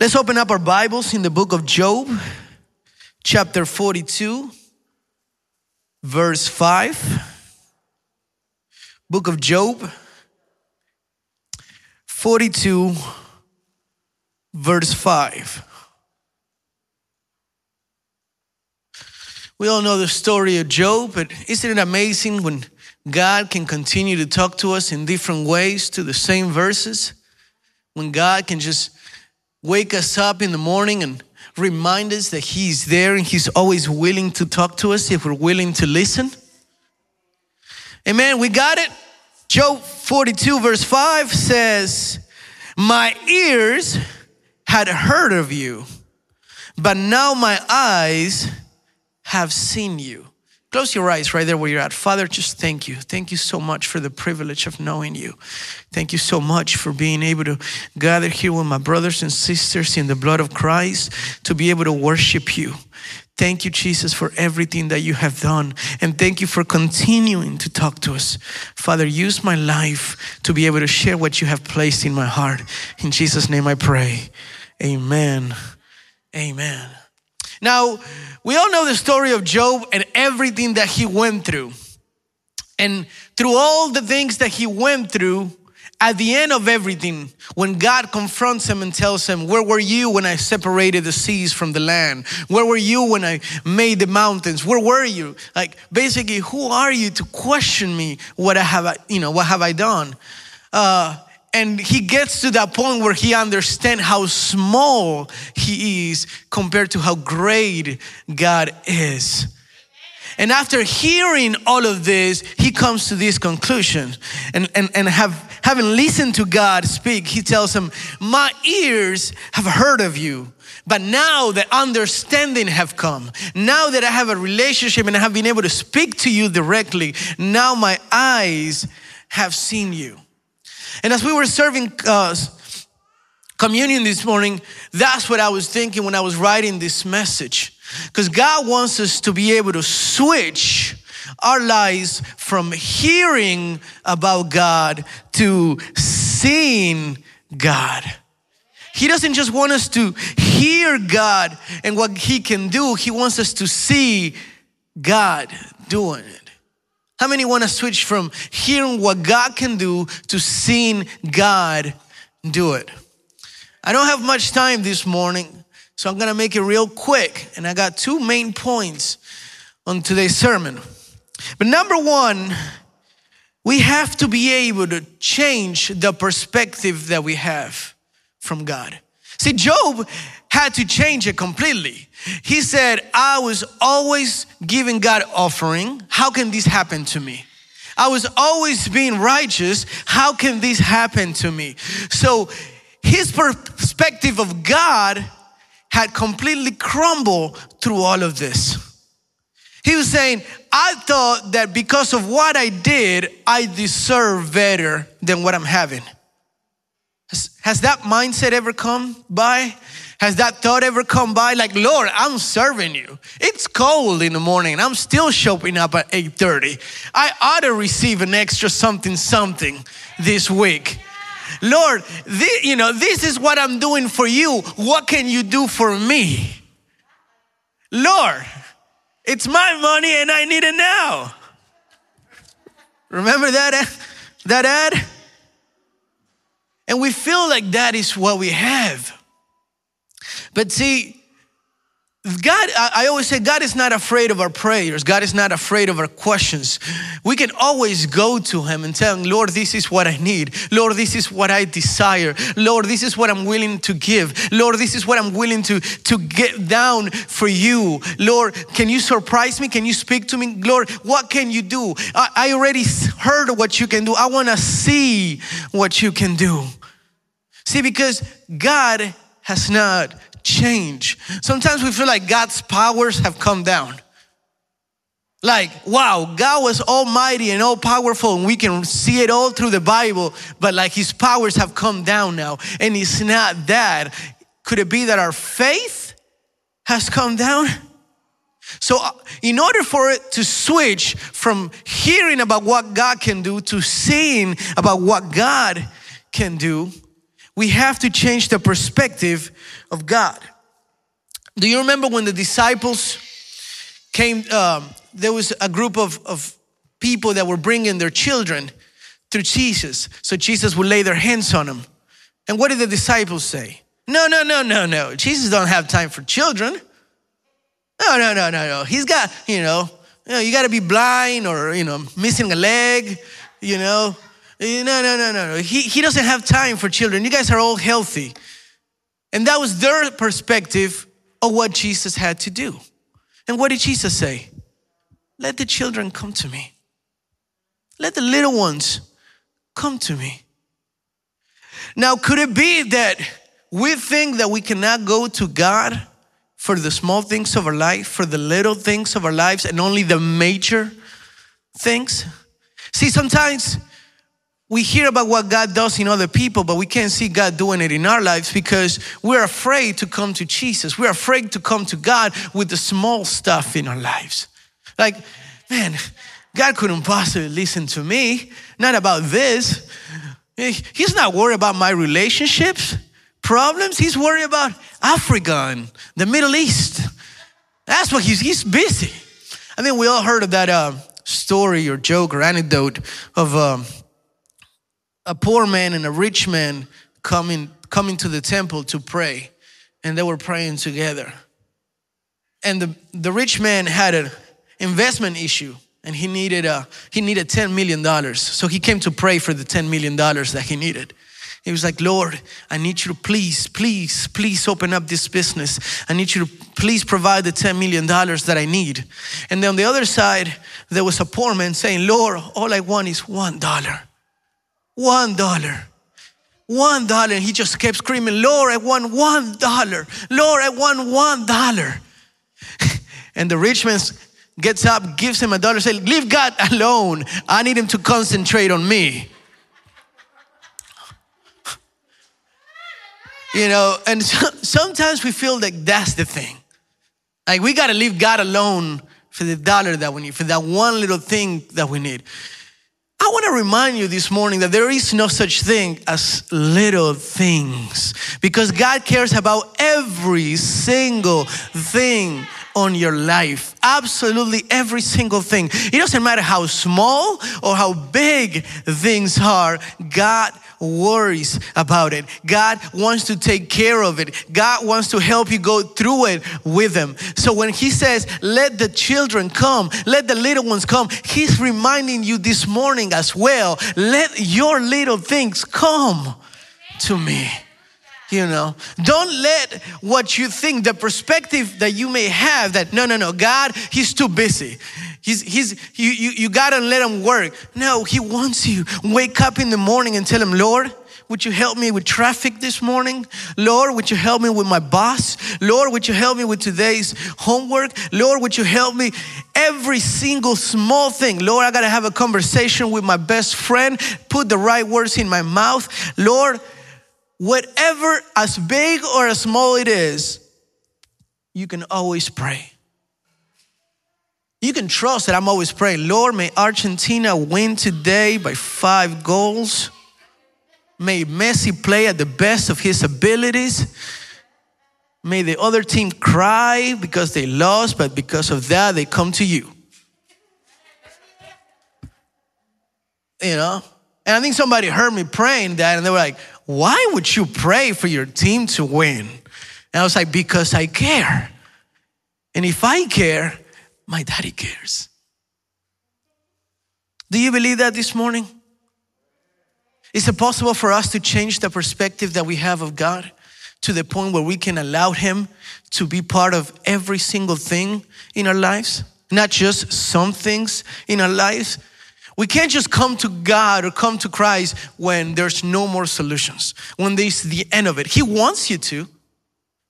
Let's open up our Bibles in the book of Job, chapter 42, verse 5. Book of Job, 42, verse 5. We all know the story of Job, but isn't it amazing when God can continue to talk to us in different ways to the same verses? When God can just wake us up in the morning and remind us that He's there and He's always willing to talk to us if we're willing to listen. Amen. We got it. Job 42, verse 5 says, My ears had heard of you, but now my eyes have seen you. Close your eyes right there where you're at. Father, just thank you. Thank you so much for the privilege of knowing you. Thank you so much for being able to gather here with my brothers and sisters in the blood of Christ to be able to worship you. Thank you, Jesus, for everything that you have done. And thank you for continuing to talk to us. Father, use my life to be able to share what you have placed in my heart. In Jesus' name I pray. Amen. Amen. Now, we all know the story of Job and everything that he went through. And through all the things that he went through, at the end of everything, when God confronts him and tells him, Where were you when I separated the seas from the land? Where were you when I made the mountains? Where were you? Like, basically, who are you to question me? What I have, you know, what have I done? Uh, and he gets to that point where he understands how small he is compared to how great God is. And after hearing all of this, he comes to this conclusion. And, and, and have, having listened to God speak, he tells him, My ears have heard of you. But now the understanding have come. Now that I have a relationship and I have been able to speak to you directly, now my eyes have seen you. And as we were serving uh, communion this morning, that's what I was thinking when I was writing this message. Because God wants us to be able to switch our lives from hearing about God to seeing God. He doesn't just want us to hear God and what He can do, He wants us to see God doing it. How many want to switch from hearing what God can do to seeing God do it? I don't have much time this morning, so I'm going to make it real quick. And I got two main points on today's sermon. But number one, we have to be able to change the perspective that we have from God. See, Job had to change it completely. He said, I was always giving God offering. How can this happen to me? I was always being righteous. How can this happen to me? So his perspective of God had completely crumbled through all of this. He was saying, I thought that because of what I did, I deserve better than what I'm having. Has, has that mindset ever come by? Has that thought ever come by? Like, Lord, I'm serving you. It's cold in the morning I'm still showing up at 8:30. I ought to receive an extra something something this week. Lord, this, you know, this is what I'm doing for you. What can you do for me? Lord, it's my money and I need it now. Remember that eh, that ad? And we feel like that is what we have. But see, God, I always say, God is not afraid of our prayers. God is not afraid of our questions. We can always go to Him and tell Him, Lord, this is what I need. Lord, this is what I desire. Lord, this is what I'm willing to give. Lord, this is what I'm willing to, to get down for you. Lord, can you surprise me? Can you speak to me? Lord, what can you do? I, I already heard what you can do. I want to see what you can do. See, because God has not changed. Sometimes we feel like God's powers have come down. Like, wow, God was almighty and all powerful, and we can see it all through the Bible, but like his powers have come down now. And it's not that. Could it be that our faith has come down? So, uh, in order for it to switch from hearing about what God can do to seeing about what God can do, we have to change the perspective of God. Do you remember when the disciples came? Um, there was a group of, of people that were bringing their children to Jesus. So Jesus would lay their hands on them. And what did the disciples say? No, no, no, no, no. Jesus don't have time for children. No, no, no, no, no. He's got, you know, you, know, you got to be blind or, you know, missing a leg, you know. No, no, no, no, no. He, he doesn't have time for children. You guys are all healthy. And that was their perspective of what Jesus had to do. And what did Jesus say? Let the children come to me. Let the little ones come to me. Now, could it be that we think that we cannot go to God for the small things of our life, for the little things of our lives, and only the major things? See, sometimes we hear about what God does in other people, but we can't see God doing it in our lives because we're afraid to come to Jesus. We're afraid to come to God with the small stuff in our lives. Like, man, God couldn't possibly listen to me, not about this. He's not worried about my relationships, problems. He's worried about Africa and the Middle East. That's what he's, he's busy. I think we all heard of that uh, story or joke or anecdote of. Um, a poor man and a rich man coming, coming to the temple to pray, and they were praying together. And the, the rich man had an investment issue and he needed a, he needed $10 million. So he came to pray for the $10 million that he needed. He was like, Lord, I need you to please, please, please open up this business. I need you to please provide the $10 million that I need. And then on the other side, there was a poor man saying, Lord, all I want is $1. One dollar. One dollar. And he just kept screaming, Lord, I want one dollar. Lord, I want one dollar. and the rich man gets up, gives him a dollar, says, Leave God alone. I need him to concentrate on me. you know, and so, sometimes we feel like that's the thing. Like we got to leave God alone for the dollar that we need, for that one little thing that we need. I want to remind you this morning that there is no such thing as little things because God cares about every single thing on your life. Absolutely every single thing. It doesn't matter how small or how big things are, God worries about it. God wants to take care of it. God wants to help you go through it with Him. So when He says, let the children come, let the little ones come, He's reminding you this morning as well, let your little things come to me you know don't let what you think the perspective that you may have that no no no god he's too busy he's he's you you, you gotta let him work no he wants you wake up in the morning and tell him lord would you help me with traffic this morning? Lord, would you help me with my boss? Lord, would you help me with today's homework? Lord, would you help me every single small thing? Lord, I got to have a conversation with my best friend, put the right words in my mouth. Lord, whatever, as big or as small it is, you can always pray. You can trust that I'm always praying, Lord, may Argentina win today by five goals. May Messi play at the best of his abilities. May the other team cry because they lost, but because of that, they come to you. You know? And I think somebody heard me praying that and they were like, why would you pray for your team to win? And I was like, because I care. And if I care, my daddy cares. Do you believe that this morning? Is it possible for us to change the perspective that we have of God to the point where we can allow Him to be part of every single thing in our lives? Not just some things in our lives, we can't just come to God or come to Christ when there's no more solutions, when there's the end of it. He wants you to,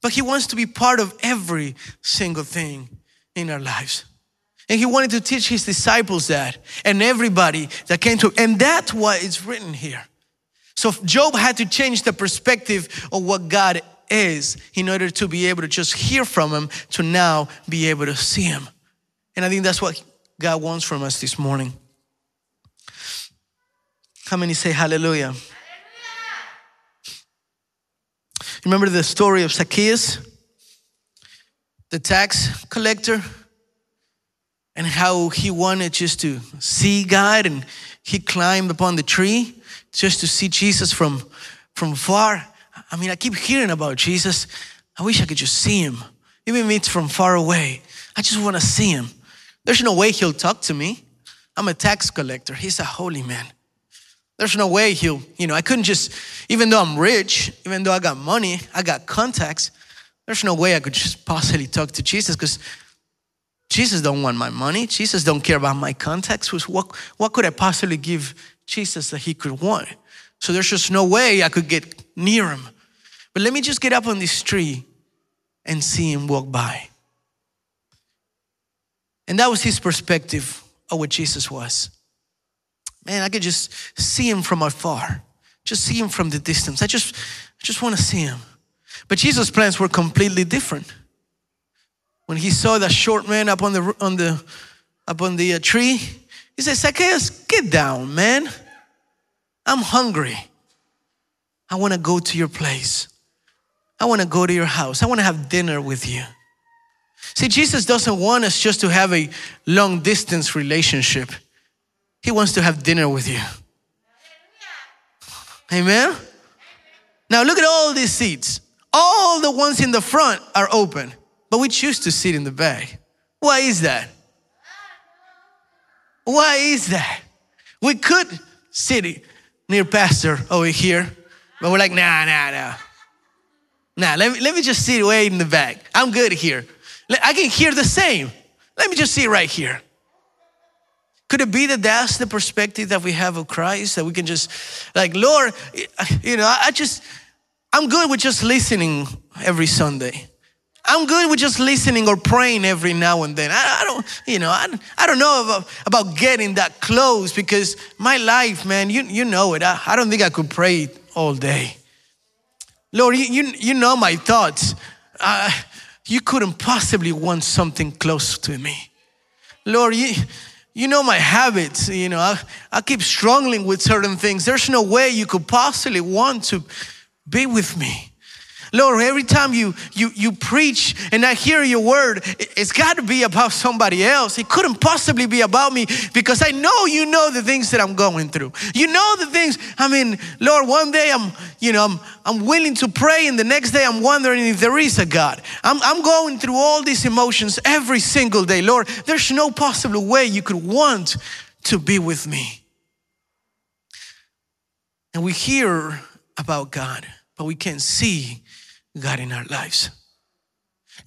but He wants to be part of every single thing in our lives. And He wanted to teach His disciples that and everybody that came to, him. and that's why it's written here. So Job had to change the perspective of what God is in order to be able to just hear from Him to now be able to see Him. And I think that's what God wants from us this morning. How many say hallelujah? hallelujah? Remember the story of Zacchaeus, the tax collector, and how he wanted just to see God and he climbed upon the tree just to see Jesus from, from far. I mean, I keep hearing about Jesus. I wish I could just see him, even if it's from far away. I just want to see him. There's no way he'll talk to me. I'm a tax collector. He's a holy man. There's no way he'll, you know, I couldn't just, even though I'm rich, even though I got money, I got contacts, there's no way I could just possibly talk to Jesus because Jesus don't want my money. Jesus don't care about my contacts. What, what could I possibly give Jesus that he could want? So there's just no way I could get near him. But let me just get up on this tree and see him walk by. And that was his perspective of what Jesus was. Man, I could just see him from afar, just see him from the distance. I just, I just want to see him. But Jesus' plans were completely different. When he saw that short man up on the on the up on the uh, tree, he said, "Zacchaeus, get down, man. I'm hungry. I want to go to your place. I want to go to your house. I want to have dinner with you." See, Jesus doesn't want us just to have a long distance relationship. He wants to have dinner with you. Amen? Now look at all these seats. All the ones in the front are open, but we choose to sit in the back. Why is that? Why is that? We could sit near Pastor over here, but we're like, nah, nah, nah. Nah, let me, let me just sit way in the back. I'm good here. I can hear the same. Let me just sit right here. Could it be that that's the perspective that we have of Christ? That we can just, like, Lord, you know, I just, I'm good with just listening every Sunday. I'm good with just listening or praying every now and then. I, I don't, you know, I, I don't know about, about getting that close because my life, man, you, you know it. I, I don't think I could pray all day. Lord, you, you, you know my thoughts. Uh, you couldn't possibly want something close to me. Lord, you, you know my habits. You know, I, I keep struggling with certain things. There's no way you could possibly want to be with me. Lord, every time you you you preach and I hear your word, it's got to be about somebody else. It couldn't possibly be about me because I know you know the things that I'm going through. You know the things. I mean, Lord, one day I'm you know I'm I'm willing to pray, and the next day I'm wondering if there is a God. I'm I'm going through all these emotions every single day. Lord, there's no possible way you could want to be with me. And we hear about God, but we can't see God in our lives.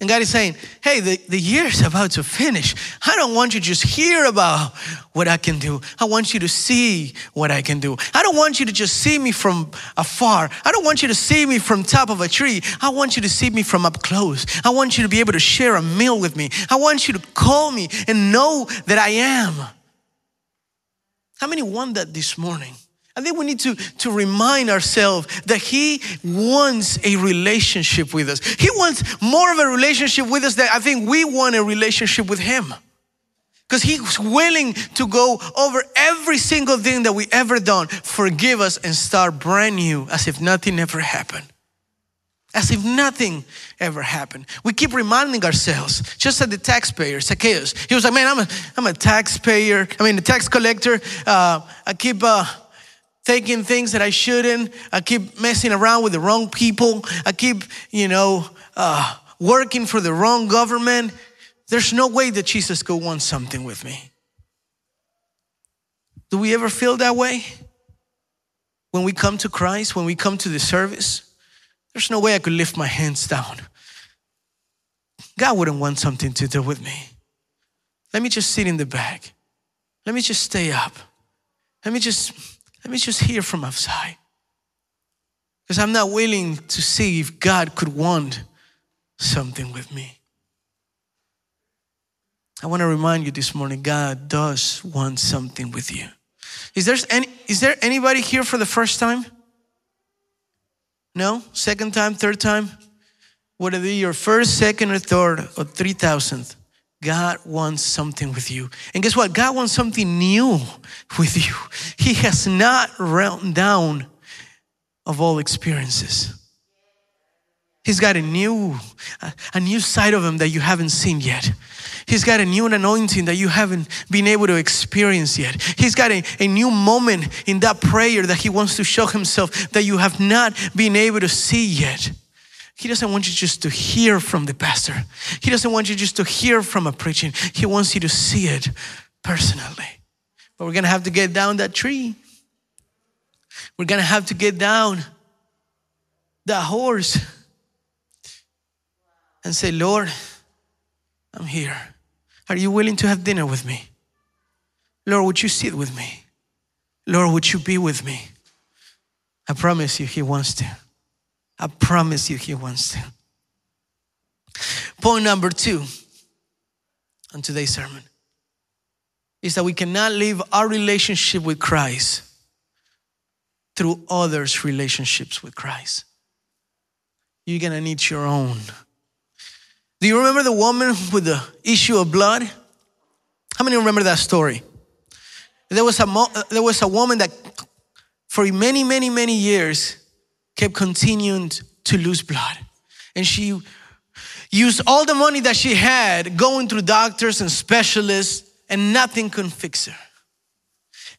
And God is saying, hey, the, the year is about to finish. I don't want you to just hear about what I can do. I want you to see what I can do. I don't want you to just see me from afar. I don't want you to see me from top of a tree. I want you to see me from up close. I want you to be able to share a meal with me. I want you to call me and know that I am. How many want that this morning? I think we need to, to remind ourselves that He wants a relationship with us. He wants more of a relationship with us than I think we want a relationship with Him. Because He's willing to go over every single thing that we ever done, forgive us, and start brand new as if nothing ever happened. As if nothing ever happened. We keep reminding ourselves, just like the taxpayer, Zacchaeus. He was like, man, I'm a, I'm a taxpayer. I mean, a tax collector. Uh, I keep... Uh, taking things that I shouldn't. I keep messing around with the wrong people. I keep, you know, uh, working for the wrong government. There's no way that Jesus could want something with me. Do we ever feel that way? When we come to Christ, when we come to the service, there's no way I could lift my hands down. God wouldn't want something to do with me. Let me just sit in the back. Let me just stay up. Let me just let me just hear from outside. Because I'm not willing to see if God could want something with me. I want to remind you this morning God does want something with you. Is there, any, is there anybody here for the first time? No? Second time, third time? Would it be your first, second, or third, or three thousandth? God wants something with you. And guess what? God wants something new with you. He has not run down of all experiences. He's got a new, a new side of him that you haven't seen yet. He's got a new anointing that you haven't been able to experience yet. He's got a, a new moment in that prayer that he wants to show himself that you have not been able to see yet. He doesn't want you just to hear from the pastor. He doesn't want you just to hear from a preaching. He wants you to see it personally. But we're going to have to get down that tree. We're going to have to get down that horse and say, Lord, I'm here. Are you willing to have dinner with me? Lord, would you sit with me? Lord, would you be with me? I promise you, He wants to. I promise you, He wants to. Point number two on today's sermon is that we cannot live our relationship with Christ through others' relationships with Christ. You're gonna need your own. Do you remember the woman with the issue of blood? How many remember that story? There was a, uh, there was a woman that for many, many, many years kept continuing to lose blood. And she used all the money that she had going through doctors and specialists, and nothing could fix her.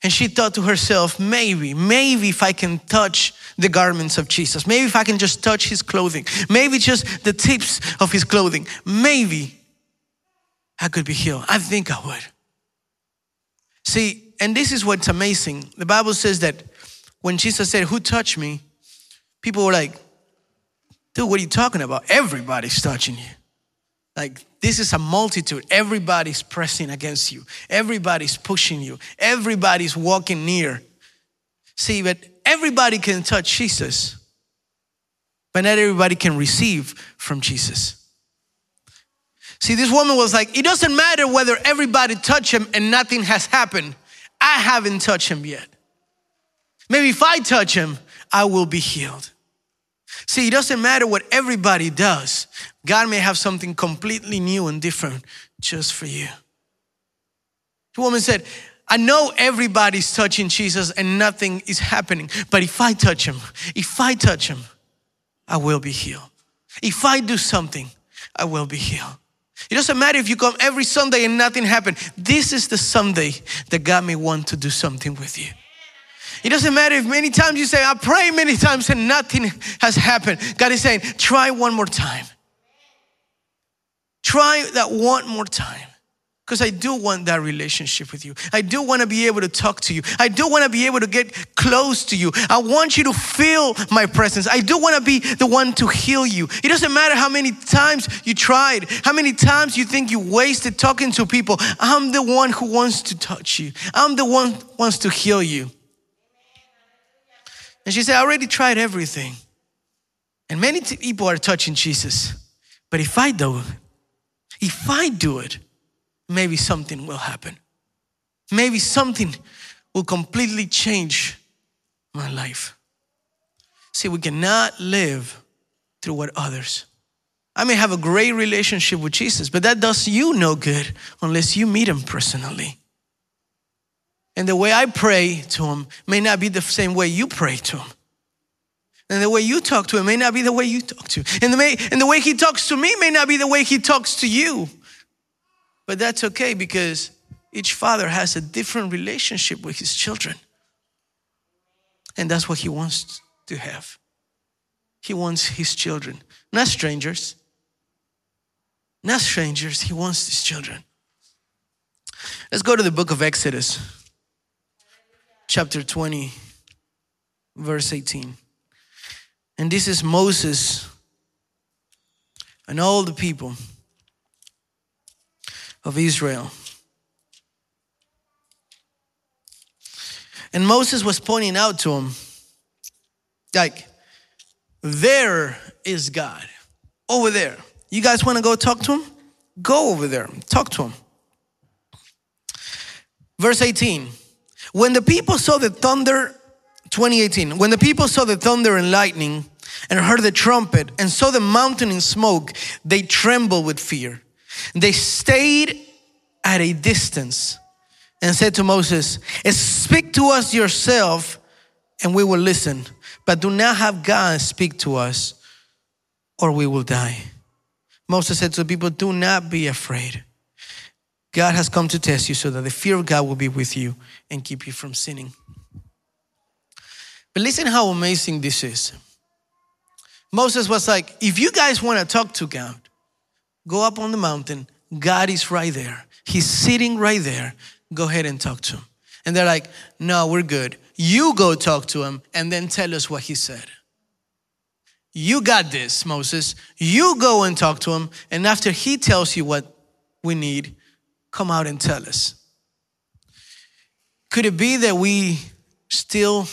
And she thought to herself, maybe, maybe if I can touch the garments of Jesus, maybe if I can just touch his clothing, maybe just the tips of his clothing, maybe I could be healed. I think I would. See, and this is what's amazing. The Bible says that when Jesus said, Who touched me? People were like, Dude, what are you talking about? Everybody's touching you. Like, this is a multitude. Everybody's pressing against you, everybody's pushing you, everybody's walking near. See, but everybody can touch Jesus, but not everybody can receive from Jesus. See, this woman was like, it doesn't matter whether everybody touch him and nothing has happened. I haven't touched him yet. Maybe if I touch him, I will be healed. See, it doesn't matter what everybody does. God may have something completely new and different just for you. The woman said, I know everybody's touching Jesus and nothing is happening, but if I touch him, if I touch him, I will be healed. If I do something, I will be healed. It doesn't matter if you come every Sunday and nothing happened. This is the Sunday that God may want to do something with you. It doesn't matter if many times you say, I pray many times and nothing has happened. God is saying, try one more time. Try that one more time. Because I do want that relationship with you. I do want to be able to talk to you. I do want to be able to get close to you. I want you to feel my presence. I do want to be the one to heal you. It doesn't matter how many times you tried, how many times you think you wasted talking to people. I'm the one who wants to touch you. I'm the one who wants to heal you. And she said, I already tried everything. And many people are touching Jesus. But if I do, if I do it, maybe something will happen. Maybe something will completely change my life. See, we cannot live through what others. I may have a great relationship with Jesus, but that does you no good unless you meet him personally. And the way I pray to him may not be the same way you pray to him. And the way you talk to him may not be the way you talk to him. And the, way, and the way he talks to me may not be the way he talks to you. But that's okay because each father has a different relationship with his children. And that's what he wants to have. He wants his children, not strangers. Not strangers, he wants his children. Let's go to the book of Exodus, chapter 20, verse 18. And this is Moses and all the people of Israel. And Moses was pointing out to him, like, there is God over there. You guys want to go talk to him? Go over there, talk to him. Verse 18 When the people saw the thunder, 2018, when the people saw the thunder and lightning and heard the trumpet and saw the mountain in smoke, they trembled with fear. They stayed at a distance and said to Moses, Speak to us yourself, and we will listen. But do not have God speak to us, or we will die. Moses said to the people, Do not be afraid. God has come to test you so that the fear of God will be with you and keep you from sinning. But listen how amazing this is. Moses was like, If you guys want to talk to God, go up on the mountain. God is right there. He's sitting right there. Go ahead and talk to him. And they're like, No, we're good. You go talk to him and then tell us what he said. You got this, Moses. You go and talk to him. And after he tells you what we need, come out and tell us. Could it be that we still,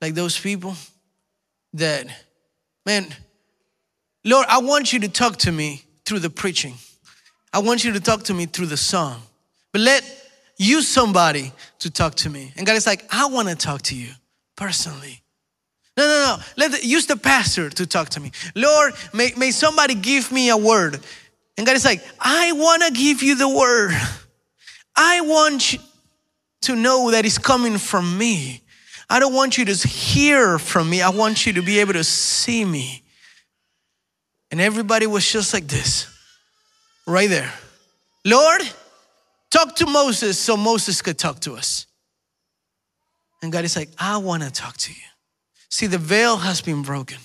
like those people, that, man, Lord, I want you to talk to me through the preaching. I want you to talk to me through the song. But let use somebody to talk to me. And God is like, I want to talk to you personally. No, no, no. Let the, use the pastor to talk to me. Lord, may, may somebody give me a word. And God is like, I want to give you the word. I want you to know that it's coming from me. I don't want you to hear from me. I want you to be able to see me. And everybody was just like this, right there. Lord, talk to Moses so Moses could talk to us. And God is like, I want to talk to you. See, the veil has been broken.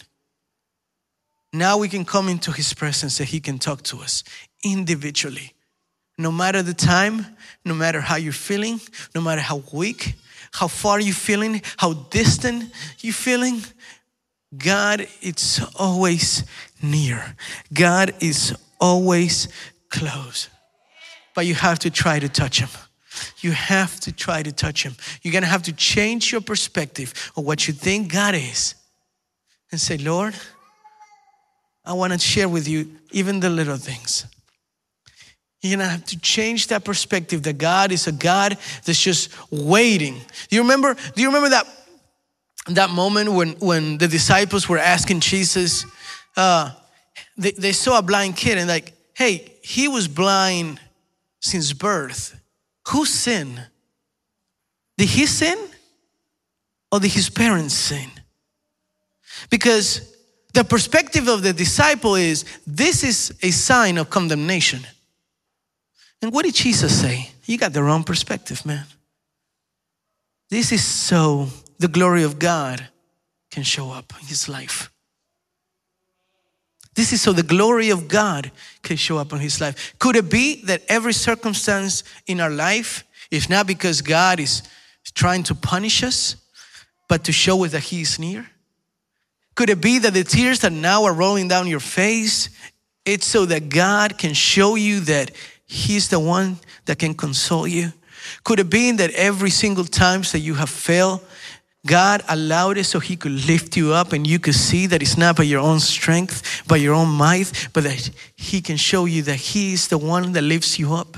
Now we can come into his presence and he can talk to us individually. No matter the time, no matter how you're feeling, no matter how weak, how far you're feeling, how distant you're feeling, God is always near. God is always close. But you have to try to touch him. You have to try to touch Him. You're gonna have to change your perspective of what you think God is and say, Lord, I wanna share with you even the little things. You're gonna have to change that perspective that God is a God that's just waiting. Do you remember? Do you remember that that moment when when the disciples were asking Jesus? Uh, they, they saw a blind kid and like, hey, he was blind since birth. Who sinned? Did he sin or did his parents sin? Because the perspective of the disciple is this is a sign of condemnation. And what did Jesus say? You got the wrong perspective, man. This is so the glory of God can show up in his life. This is so the glory of God can show up in his life. Could it be that every circumstance in our life is not because God is trying to punish us, but to show us that he is near? Could it be that the tears that now are rolling down your face, it's so that God can show you that he's the one that can console you? Could it be that every single time that you have failed, God allowed it so He could lift you up and you could see that it's not by your own strength, by your own might, but that He can show you that He is the one that lifts you up.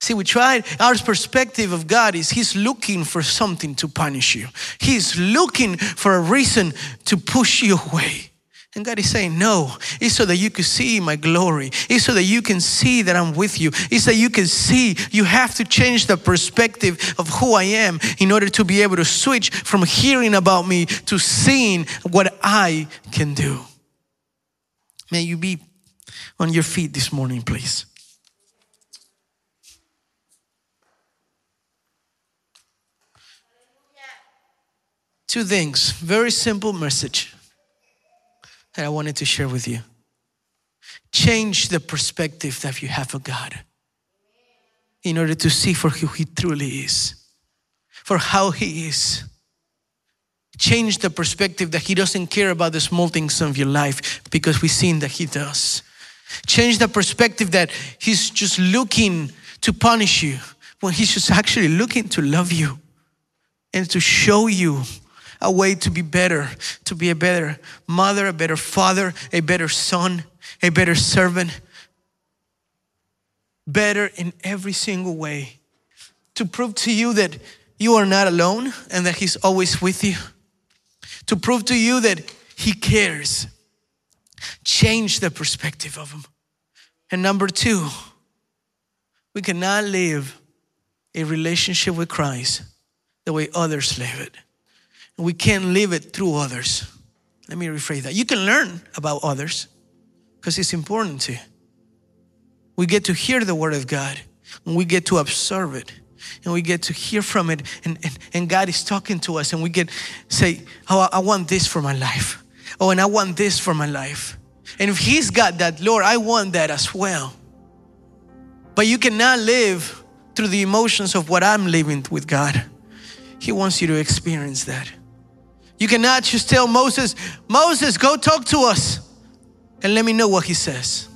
See, we tried, our perspective of God is He's looking for something to punish you, He's looking for a reason to push you away. And God is saying, No, it's so that you can see my glory. It's so that you can see that I'm with you. It's that you can see you have to change the perspective of who I am in order to be able to switch from hearing about me to seeing what I can do. May you be on your feet this morning, please. Two things, very simple message that I wanted to share with you. Change the perspective that you have of God in order to see for who He truly is, for how He is. Change the perspective that He doesn't care about the small things of your life because we've seen that He does. Change the perspective that He's just looking to punish you when He's just actually looking to love you and to show you a way to be better, to be a better mother, a better father, a better son, a better servant, better in every single way. To prove to you that you are not alone and that He's always with you. To prove to you that He cares. Change the perspective of Him. And number two, we cannot live a relationship with Christ the way others live it. We can't live it through others. Let me rephrase that. You can learn about others because it's important to. We get to hear the word of God and we get to observe it and we get to hear from it and, and, and God is talking to us and we get say, oh, I want this for my life. Oh, and I want this for my life. And if he's got that, Lord, I want that as well. But you cannot live through the emotions of what I'm living with God. He wants you to experience that. You cannot just tell Moses, Moses, go talk to us and let me know what he says.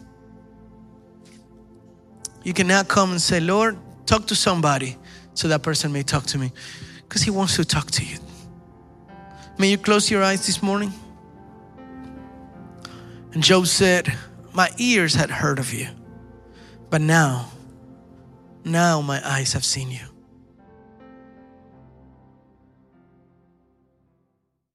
You cannot come and say, Lord, talk to somebody so that person may talk to me because he wants to talk to you. May you close your eyes this morning? And Job said, My ears had heard of you, but now, now my eyes have seen you.